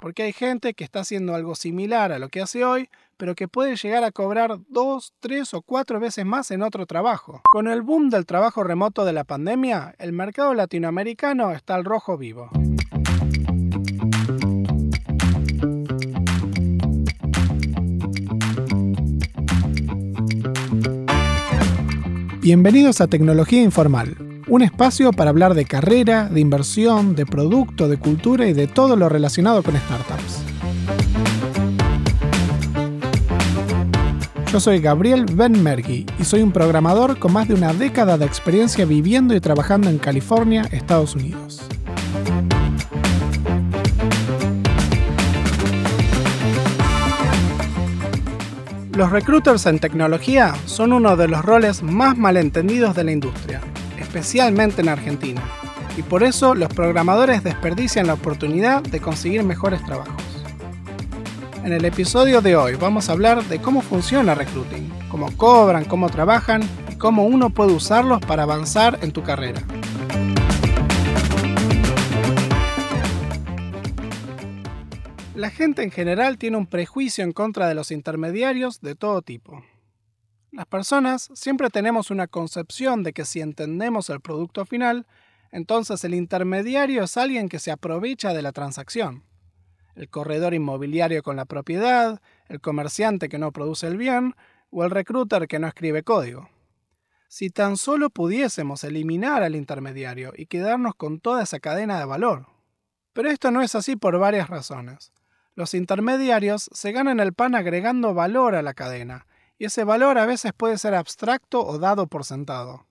porque hay gente que está haciendo algo similar a lo que hace hoy, pero que puede llegar a cobrar dos, tres o cuatro veces más en otro trabajo. Con el boom del trabajo remoto de la pandemia, el mercado latinoamericano está al rojo vivo. Bienvenidos a Tecnología Informal, un espacio para hablar de carrera, de inversión, de producto, de cultura y de todo lo relacionado con startups. Yo soy Gabriel Benmergui y soy un programador con más de una década de experiencia viviendo y trabajando en California, Estados Unidos. Los recruiters en tecnología son uno de los roles más malentendidos de la industria, especialmente en Argentina, y por eso los programadores desperdician la oportunidad de conseguir mejores trabajos. En el episodio de hoy vamos a hablar de cómo funciona recruiting, cómo cobran, cómo trabajan y cómo uno puede usarlos para avanzar en tu carrera. La gente en general tiene un prejuicio en contra de los intermediarios de todo tipo. Las personas siempre tenemos una concepción de que si entendemos el producto final, entonces el intermediario es alguien que se aprovecha de la transacción. El corredor inmobiliario con la propiedad, el comerciante que no produce el bien o el recruiter que no escribe código. Si tan solo pudiésemos eliminar al intermediario y quedarnos con toda esa cadena de valor. Pero esto no es así por varias razones. Los intermediarios se ganan el pan agregando valor a la cadena, y ese valor a veces puede ser abstracto o dado por sentado.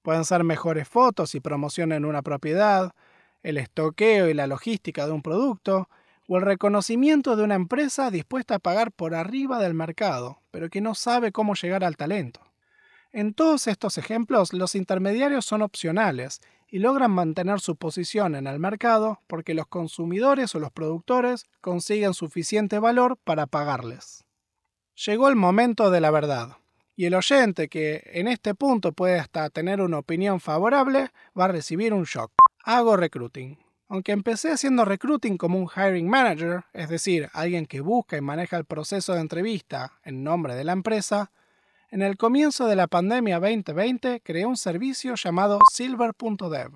Pueden ser mejores fotos y promoción en una propiedad, el estoqueo y la logística de un producto, o el reconocimiento de una empresa dispuesta a pagar por arriba del mercado, pero que no sabe cómo llegar al talento. En todos estos ejemplos, los intermediarios son opcionales y logran mantener su posición en el mercado porque los consumidores o los productores consiguen suficiente valor para pagarles. Llegó el momento de la verdad, y el oyente que en este punto puede hasta tener una opinión favorable va a recibir un shock. Hago recruiting. Aunque empecé haciendo recruiting como un hiring manager, es decir, alguien que busca y maneja el proceso de entrevista en nombre de la empresa, en el comienzo de la pandemia 2020 creé un servicio llamado Silver.dev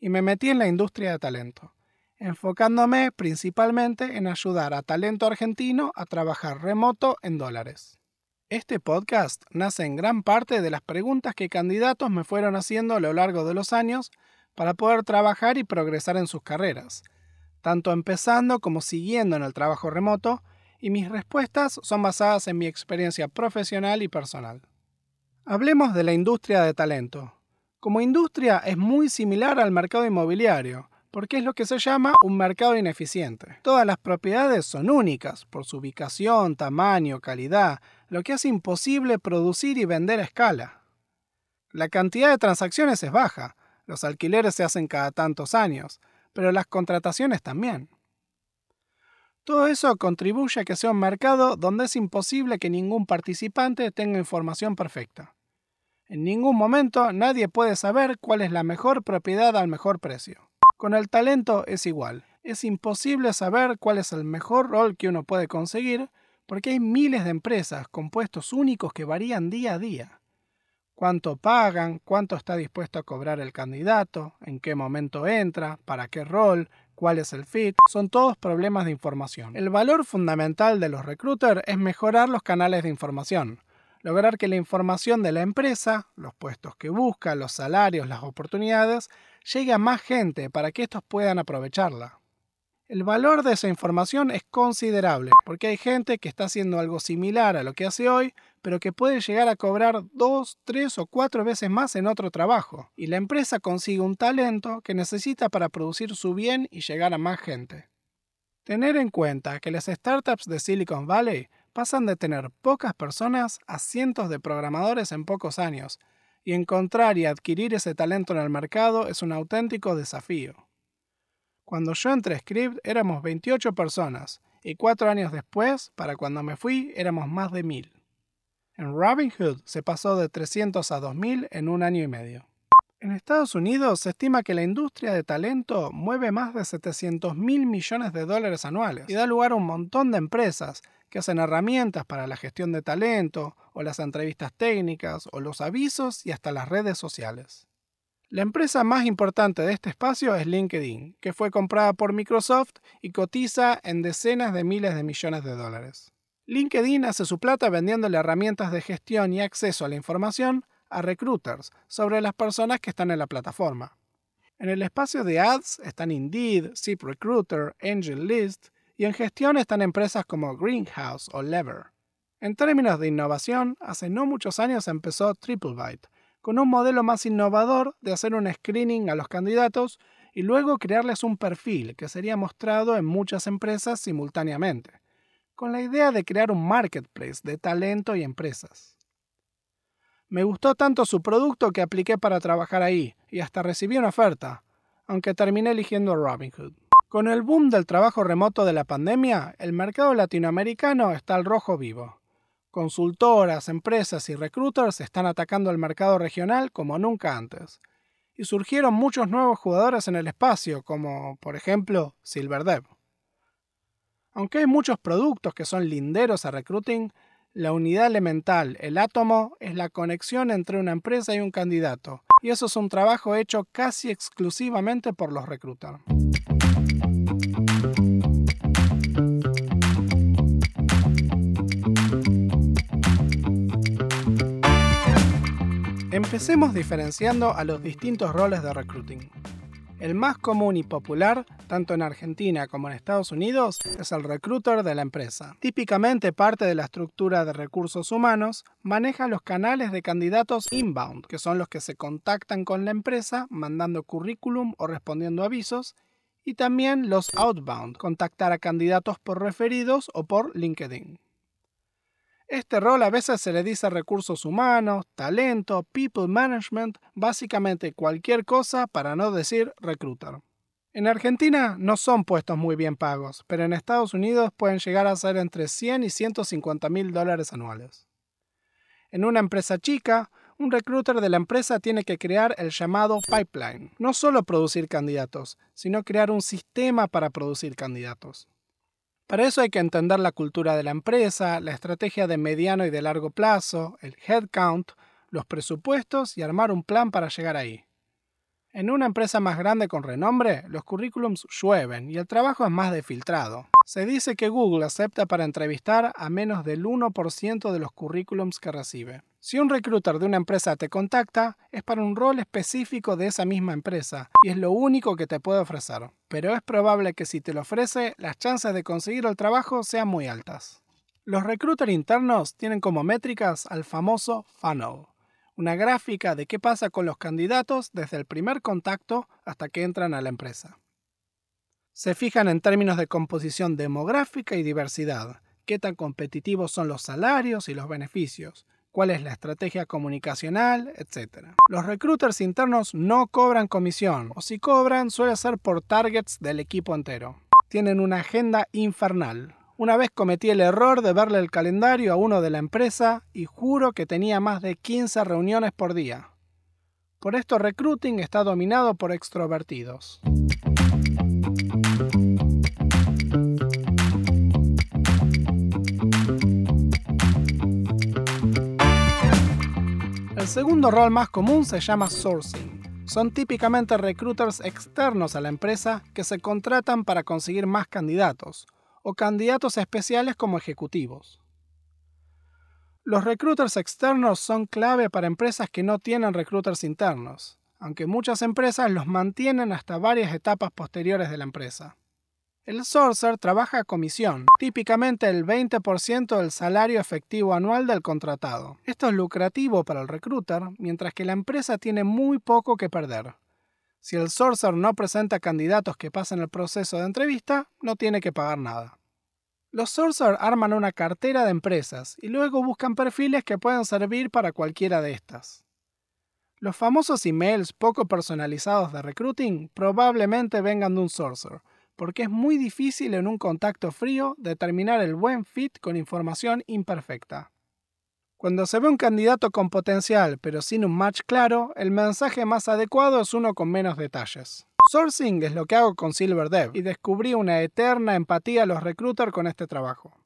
y me metí en la industria de talento, enfocándome principalmente en ayudar a talento argentino a trabajar remoto en dólares. Este podcast nace en gran parte de las preguntas que candidatos me fueron haciendo a lo largo de los años para poder trabajar y progresar en sus carreras, tanto empezando como siguiendo en el trabajo remoto, y mis respuestas son basadas en mi experiencia profesional y personal. Hablemos de la industria de talento. Como industria es muy similar al mercado inmobiliario, porque es lo que se llama un mercado ineficiente. Todas las propiedades son únicas por su ubicación, tamaño, calidad, lo que hace imposible producir y vender a escala. La cantidad de transacciones es baja, los alquileres se hacen cada tantos años, pero las contrataciones también. Todo eso contribuye a que sea un mercado donde es imposible que ningún participante tenga información perfecta. En ningún momento nadie puede saber cuál es la mejor propiedad al mejor precio. Con el talento es igual. Es imposible saber cuál es el mejor rol que uno puede conseguir porque hay miles de empresas con puestos únicos que varían día a día. Cuánto pagan, cuánto está dispuesto a cobrar el candidato, en qué momento entra, para qué rol, cuál es el fit, son todos problemas de información. El valor fundamental de los recruiters es mejorar los canales de información, lograr que la información de la empresa, los puestos que busca, los salarios, las oportunidades, llegue a más gente para que estos puedan aprovecharla. El valor de esa información es considerable, porque hay gente que está haciendo algo similar a lo que hace hoy, pero que puede llegar a cobrar dos, tres o cuatro veces más en otro trabajo, y la empresa consigue un talento que necesita para producir su bien y llegar a más gente. Tener en cuenta que las startups de Silicon Valley pasan de tener pocas personas a cientos de programadores en pocos años, y encontrar y adquirir ese talento en el mercado es un auténtico desafío. Cuando yo entré a Script éramos 28 personas y cuatro años después, para cuando me fui, éramos más de 1000. En Robinhood se pasó de 300 a 2000 en un año y medio. En Estados Unidos se estima que la industria de talento mueve más de 700 mil millones de dólares anuales y da lugar a un montón de empresas que hacen herramientas para la gestión de talento, o las entrevistas técnicas, o los avisos y hasta las redes sociales. La empresa más importante de este espacio es LinkedIn, que fue comprada por Microsoft y cotiza en decenas de miles de millones de dólares. LinkedIn hace su plata vendiéndole herramientas de gestión y acceso a la información a recruiters sobre las personas que están en la plataforma. En el espacio de ads están Indeed, ZipRecruiter, AngelList y en gestión están empresas como Greenhouse o Lever. En términos de innovación, hace no muchos años empezó TripleByte, con un modelo más innovador de hacer un screening a los candidatos y luego crearles un perfil que sería mostrado en muchas empresas simultáneamente, con la idea de crear un marketplace de talento y empresas. Me gustó tanto su producto que apliqué para trabajar ahí y hasta recibí una oferta, aunque terminé eligiendo Robinhood. Con el boom del trabajo remoto de la pandemia, el mercado latinoamericano está al rojo vivo. Consultoras, empresas y recruiters están atacando el mercado regional como nunca antes. Y surgieron muchos nuevos jugadores en el espacio, como por ejemplo Silverdev. Aunque hay muchos productos que son linderos a recruiting, la unidad elemental, el átomo, es la conexión entre una empresa y un candidato, y eso es un trabajo hecho casi exclusivamente por los recruiters. Empecemos diferenciando a los distintos roles de recruiting. El más común y popular, tanto en Argentina como en Estados Unidos, es el recruiter de la empresa. Típicamente parte de la estructura de recursos humanos maneja los canales de candidatos inbound, que son los que se contactan con la empresa mandando currículum o respondiendo avisos, y también los outbound, contactar a candidatos por referidos o por LinkedIn. Este rol a veces se le dice recursos humanos, talento, people management, básicamente cualquier cosa para no decir recruiter. En Argentina no son puestos muy bien pagos, pero en Estados Unidos pueden llegar a ser entre 100 y 150 mil dólares anuales. En una empresa chica, un recruiter de la empresa tiene que crear el llamado pipeline, no solo producir candidatos, sino crear un sistema para producir candidatos. Para eso hay que entender la cultura de la empresa, la estrategia de mediano y de largo plazo, el headcount, los presupuestos y armar un plan para llegar ahí. En una empresa más grande con renombre, los currículums llueven y el trabajo es más defiltrado. Se dice que Google acepta para entrevistar a menos del 1% de los currículums que recibe. Si un recruiter de una empresa te contacta, es para un rol específico de esa misma empresa y es lo único que te puede ofrecer. Pero es probable que si te lo ofrece, las chances de conseguir el trabajo sean muy altas. Los recruiters internos tienen como métricas al famoso funnel, una gráfica de qué pasa con los candidatos desde el primer contacto hasta que entran a la empresa. Se fijan en términos de composición demográfica y diversidad, qué tan competitivos son los salarios y los beneficios, cuál es la estrategia comunicacional, etc. Los recruiters internos no cobran comisión, o si cobran suele ser por targets del equipo entero. Tienen una agenda infernal, una vez cometí el error de verle el calendario a uno de la empresa y juro que tenía más de 15 reuniones por día. Por esto recruiting está dominado por extrovertidos. El segundo rol más común se llama sourcing. Son típicamente recruiters externos a la empresa que se contratan para conseguir más candidatos, o candidatos especiales como ejecutivos. Los recruiters externos son clave para empresas que no tienen recruiters internos, aunque muchas empresas los mantienen hasta varias etapas posteriores de la empresa. El sourcer trabaja a comisión, típicamente el 20% del salario efectivo anual del contratado. Esto es lucrativo para el recruiter, mientras que la empresa tiene muy poco que perder. Si el sourcer no presenta candidatos que pasen el proceso de entrevista, no tiene que pagar nada. Los sourcer arman una cartera de empresas y luego buscan perfiles que puedan servir para cualquiera de estas. Los famosos emails poco personalizados de recruiting probablemente vengan de un sourcer, porque es muy difícil en un contacto frío determinar el buen fit con información imperfecta. Cuando se ve un candidato con potencial pero sin un match claro, el mensaje más adecuado es uno con menos detalles. Sourcing es lo que hago con SilverDev y descubrí una eterna empatía a los recruiters con este trabajo.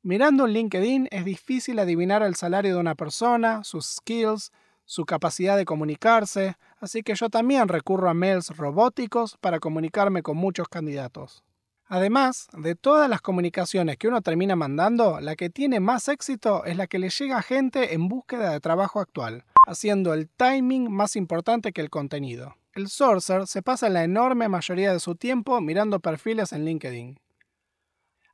Mirando un LinkedIn es difícil adivinar el salario de una persona, sus skills, su capacidad de comunicarse, así que yo también recurro a mails robóticos para comunicarme con muchos candidatos. Además, de todas las comunicaciones que uno termina mandando, la que tiene más éxito es la que le llega a gente en búsqueda de trabajo actual, haciendo el timing más importante que el contenido. El sourcer se pasa la enorme mayoría de su tiempo mirando perfiles en LinkedIn.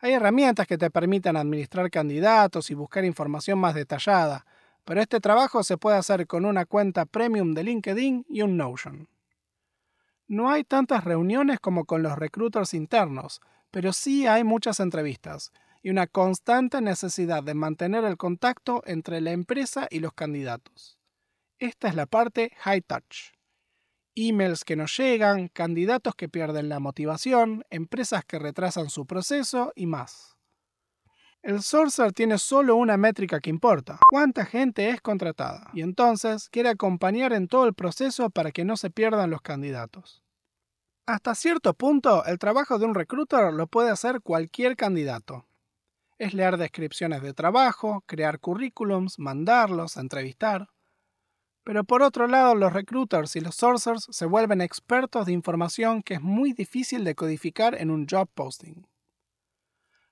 Hay herramientas que te permiten administrar candidatos y buscar información más detallada, pero este trabajo se puede hacer con una cuenta premium de LinkedIn y un Notion. No hay tantas reuniones como con los recruiters internos, pero sí hay muchas entrevistas y una constante necesidad de mantener el contacto entre la empresa y los candidatos. Esta es la parte high touch emails que no llegan, candidatos que pierden la motivación, empresas que retrasan su proceso y más. El sourcer tiene solo una métrica que importa, cuánta gente es contratada, y entonces quiere acompañar en todo el proceso para que no se pierdan los candidatos. Hasta cierto punto, el trabajo de un recruiter lo puede hacer cualquier candidato. Es leer descripciones de trabajo, crear currículums, mandarlos, entrevistar. Pero por otro lado, los recruiters y los sourcers se vuelven expertos de información que es muy difícil de codificar en un job posting.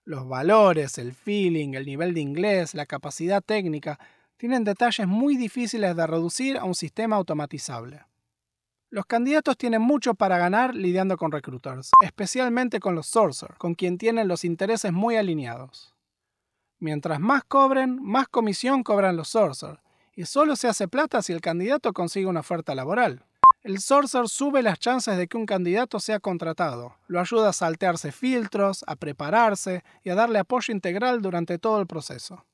Los valores, el feeling, el nivel de inglés, la capacidad técnica, tienen detalles muy difíciles de reducir a un sistema automatizable. Los candidatos tienen mucho para ganar lidiando con recruiters, especialmente con los sourcers, con quien tienen los intereses muy alineados. Mientras más cobren, más comisión cobran los sourcers, y solo se hace plata si el candidato consigue una oferta laboral. El Sourcer sube las chances de que un candidato sea contratado, lo ayuda a saltearse filtros, a prepararse y a darle apoyo integral durante todo el proceso.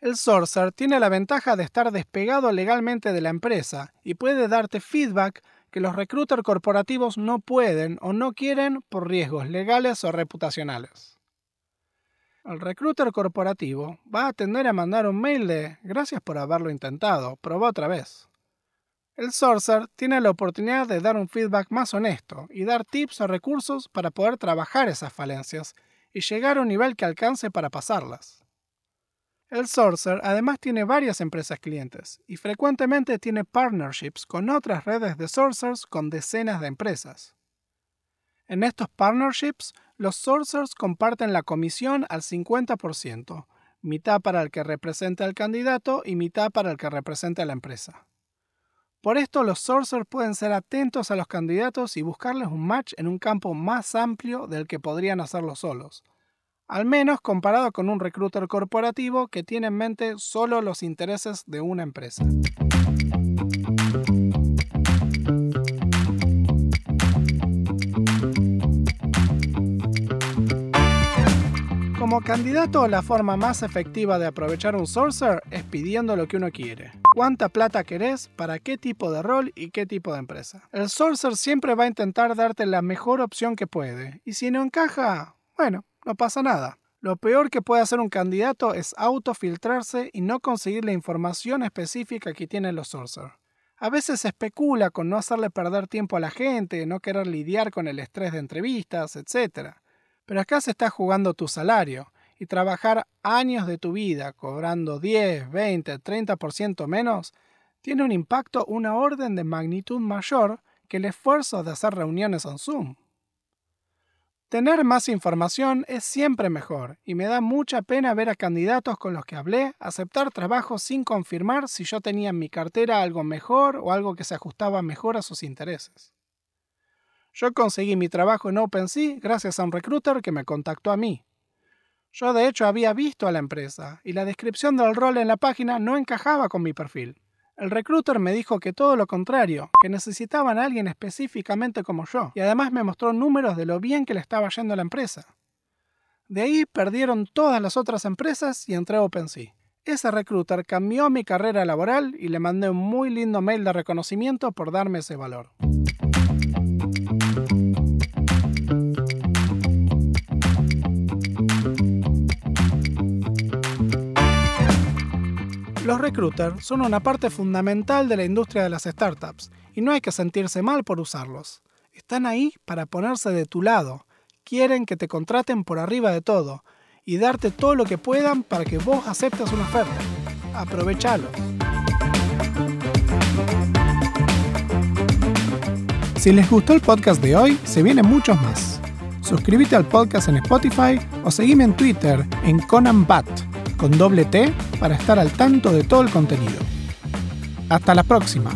El Sourcer tiene la ventaja de estar despegado legalmente de la empresa y puede darte feedback que los recruiters corporativos no pueden o no quieren por riesgos legales o reputacionales. El recruiter corporativo va a tender a mandar un mail de gracias por haberlo intentado, probá otra vez. El sourcer tiene la oportunidad de dar un feedback más honesto y dar tips o recursos para poder trabajar esas falencias y llegar a un nivel que alcance para pasarlas. El sourcer además tiene varias empresas clientes y frecuentemente tiene partnerships con otras redes de sourcers con decenas de empresas. En estos partnerships, los sourcers comparten la comisión al 50%, mitad para el que represente al candidato y mitad para el que represente a la empresa. Por esto, los sourcers pueden ser atentos a los candidatos y buscarles un match en un campo más amplio del que podrían hacerlo solos, al menos comparado con un recruiter corporativo que tiene en mente solo los intereses de una empresa. Como candidato, la forma más efectiva de aprovechar un sourcer es pidiendo lo que uno quiere. ¿Cuánta plata querés? ¿Para qué tipo de rol y qué tipo de empresa? El sourcer siempre va a intentar darte la mejor opción que puede. Y si no encaja, bueno, no pasa nada. Lo peor que puede hacer un candidato es autofiltrarse y no conseguir la información específica que tienen los sourcers. A veces se especula con no hacerle perder tiempo a la gente, no querer lidiar con el estrés de entrevistas, etc. Pero acá se está jugando tu salario y trabajar años de tu vida cobrando 10, 20, 30% menos tiene un impacto una orden de magnitud mayor que el esfuerzo de hacer reuniones en Zoom. Tener más información es siempre mejor y me da mucha pena ver a candidatos con los que hablé aceptar trabajo sin confirmar si yo tenía en mi cartera algo mejor o algo que se ajustaba mejor a sus intereses. Yo conseguí mi trabajo en OpenSea gracias a un recruiter que me contactó a mí. Yo de hecho había visto a la empresa y la descripción del rol en la página no encajaba con mi perfil. El recruiter me dijo que todo lo contrario, que necesitaban a alguien específicamente como yo, y además me mostró números de lo bien que le estaba yendo a la empresa. De ahí perdieron todas las otras empresas y entré a OpenSea. Ese recruiter cambió mi carrera laboral y le mandé un muy lindo mail de reconocimiento por darme ese valor. Los recruiters son una parte fundamental de la industria de las startups y no hay que sentirse mal por usarlos. Están ahí para ponerse de tu lado. Quieren que te contraten por arriba de todo y darte todo lo que puedan para que vos aceptes una oferta. Aprovechalo. Si les gustó el podcast de hoy, se vienen muchos más. Suscríbete al podcast en Spotify o seguime en Twitter en Conan Bat con doble T para estar al tanto de todo el contenido. Hasta la próxima.